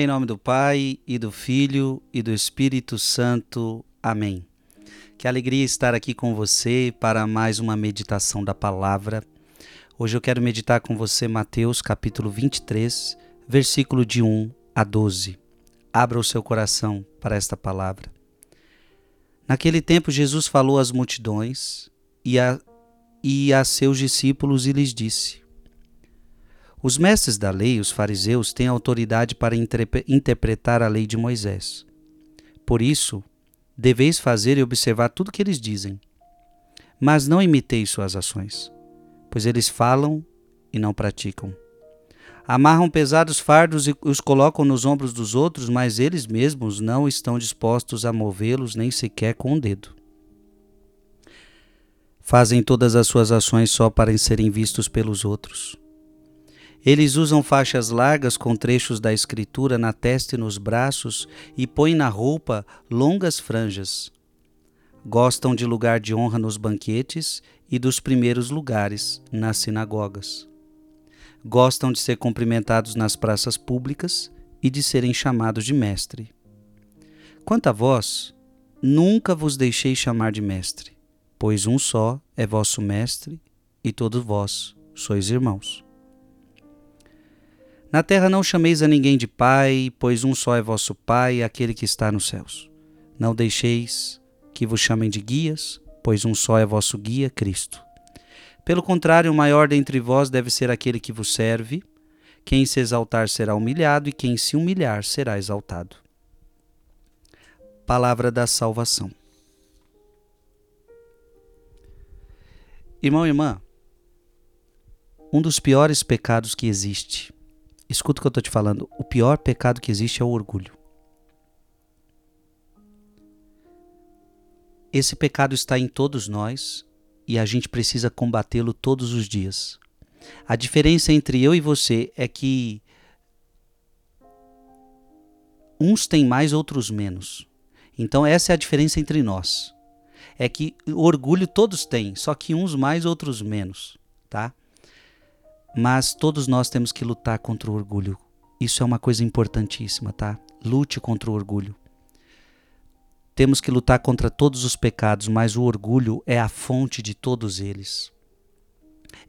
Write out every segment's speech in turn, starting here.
Em nome do Pai, e do Filho, e do Espírito Santo. Amém. Que alegria estar aqui com você para mais uma meditação da palavra. Hoje eu quero meditar com você Mateus capítulo 23, versículo de 1 a 12. Abra o seu coração para esta palavra. Naquele tempo Jesus falou às multidões e a, e a seus discípulos e lhes disse: os mestres da lei, os fariseus, têm autoridade para interpretar a lei de Moisés. Por isso, deveis fazer e observar tudo o que eles dizem. Mas não imiteis suas ações, pois eles falam e não praticam. Amarram pesados fardos e os colocam nos ombros dos outros, mas eles mesmos não estão dispostos a movê-los nem sequer com o um dedo. Fazem todas as suas ações só para serem vistos pelos outros. Eles usam faixas largas com trechos da escritura na testa e nos braços e põem na roupa longas franjas. Gostam de lugar de honra nos banquetes e dos primeiros lugares nas sinagogas. Gostam de ser cumprimentados nas praças públicas e de serem chamados de mestre. Quanto a vós, nunca vos deixei chamar de mestre, pois um só é vosso mestre e todos vós sois irmãos. Na terra não chameis a ninguém de pai, pois um só é vosso pai, aquele que está nos céus. Não deixeis que vos chamem de guias, pois um só é vosso guia, Cristo. Pelo contrário, o maior dentre vós deve ser aquele que vos serve. Quem se exaltar será humilhado, e quem se humilhar será exaltado. Palavra da salvação. Irmão e irmã, um dos piores pecados que existe Escuta o que eu estou te falando. O pior pecado que existe é o orgulho. Esse pecado está em todos nós e a gente precisa combatê-lo todos os dias. A diferença entre eu e você é que uns têm mais, outros menos. Então essa é a diferença entre nós. É que orgulho todos têm, só que uns mais, outros menos, tá? Mas todos nós temos que lutar contra o orgulho. Isso é uma coisa importantíssima, tá? Lute contra o orgulho. Temos que lutar contra todos os pecados, mas o orgulho é a fonte de todos eles.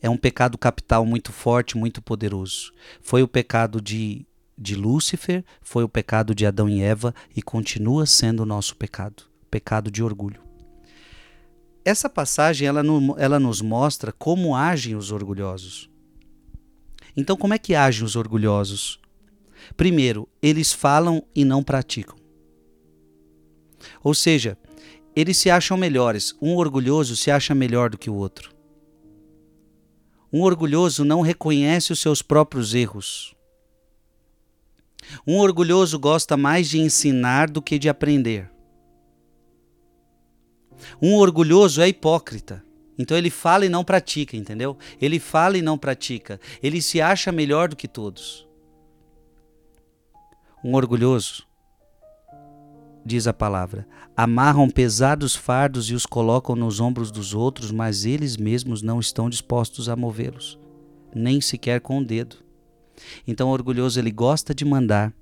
É um pecado capital muito forte, muito poderoso. Foi o pecado de, de Lúcifer, foi o pecado de Adão e Eva e continua sendo o nosso pecado pecado de orgulho. Essa passagem ela, ela nos mostra como agem os orgulhosos. Então, como é que agem os orgulhosos? Primeiro, eles falam e não praticam. Ou seja, eles se acham melhores. Um orgulhoso se acha melhor do que o outro. Um orgulhoso não reconhece os seus próprios erros. Um orgulhoso gosta mais de ensinar do que de aprender. Um orgulhoso é hipócrita. Então ele fala e não pratica, entendeu? Ele fala e não pratica. Ele se acha melhor do que todos. Um orgulhoso, diz a palavra, amarram pesados fardos e os colocam nos ombros dos outros, mas eles mesmos não estão dispostos a movê-los, nem sequer com o dedo. Então o orgulhoso ele gosta de mandar,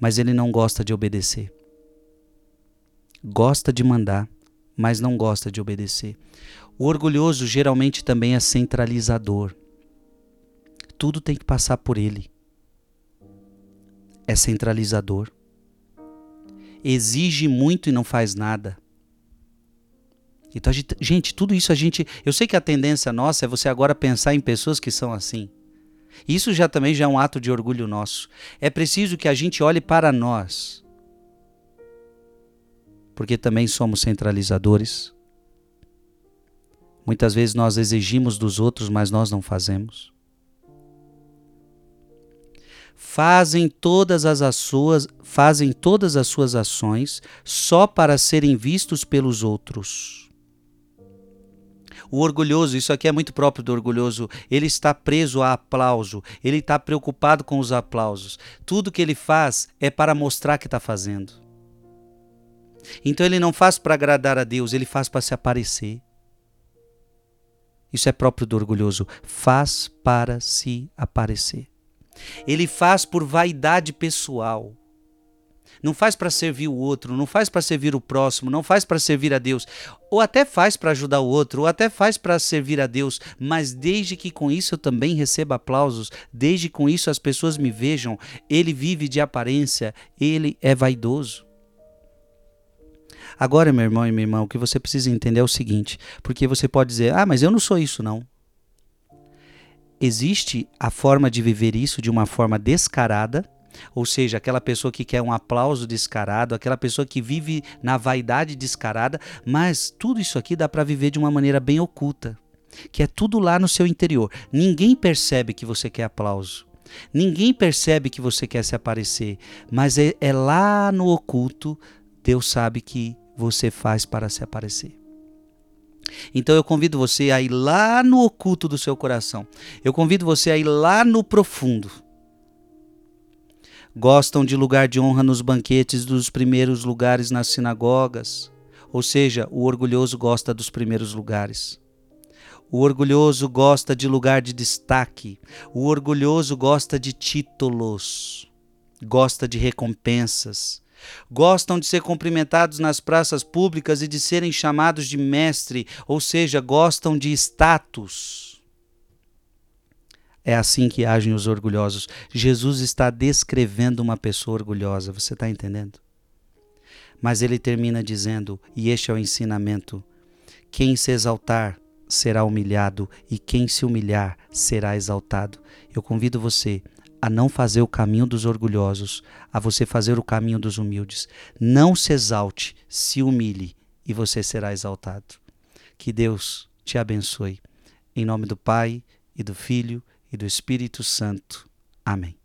mas ele não gosta de obedecer. Gosta de mandar, mas não gosta de obedecer. O orgulhoso geralmente também é centralizador. Tudo tem que passar por ele. É centralizador. Exige muito e não faz nada. Então, gente, gente, tudo isso a gente. Eu sei que a tendência nossa é você agora pensar em pessoas que são assim. Isso já também já é um ato de orgulho nosso. É preciso que a gente olhe para nós. Porque também somos centralizadores. Muitas vezes nós exigimos dos outros, mas nós não fazemos. Fazem todas as suas, fazem todas as suas ações só para serem vistos pelos outros. O orgulhoso, isso aqui é muito próprio do orgulhoso, ele está preso a aplauso, ele está preocupado com os aplausos. Tudo que ele faz é para mostrar que está fazendo. Então ele não faz para agradar a Deus, ele faz para se aparecer. Isso é próprio do orgulhoso. Faz para se aparecer. Ele faz por vaidade pessoal. não faz para servir o outro, não faz para servir o próximo, não faz para servir a Deus, ou até faz para ajudar o outro, ou até faz para servir a Deus, mas desde que com isso eu também receba aplausos, desde que com isso as pessoas me vejam, ele vive de aparência, ele é vaidoso. Agora, meu irmão e minha irmã, o que você precisa entender é o seguinte, porque você pode dizer: "Ah, mas eu não sou isso não". Existe a forma de viver isso de uma forma descarada, ou seja, aquela pessoa que quer um aplauso descarado, aquela pessoa que vive na vaidade descarada, mas tudo isso aqui dá para viver de uma maneira bem oculta, que é tudo lá no seu interior. Ninguém percebe que você quer aplauso. Ninguém percebe que você quer se aparecer, mas é, é lá no oculto, Deus sabe que você faz para se aparecer. Então eu convido você a ir lá no oculto do seu coração. Eu convido você a ir lá no profundo. Gostam de lugar de honra nos banquetes dos primeiros lugares nas sinagogas. Ou seja, o orgulhoso gosta dos primeiros lugares. O orgulhoso gosta de lugar de destaque. O orgulhoso gosta de títulos. Gosta de recompensas. Gostam de ser cumprimentados nas praças públicas e de serem chamados de mestre, ou seja, gostam de status. É assim que agem os orgulhosos. Jesus está descrevendo uma pessoa orgulhosa, você está entendendo? Mas ele termina dizendo, e este é o ensinamento: quem se exaltar será humilhado, e quem se humilhar será exaltado. Eu convido você a não fazer o caminho dos orgulhosos, a você fazer o caminho dos humildes. Não se exalte, se humilhe e você será exaltado. Que Deus te abençoe. Em nome do Pai, e do Filho, e do Espírito Santo. Amém.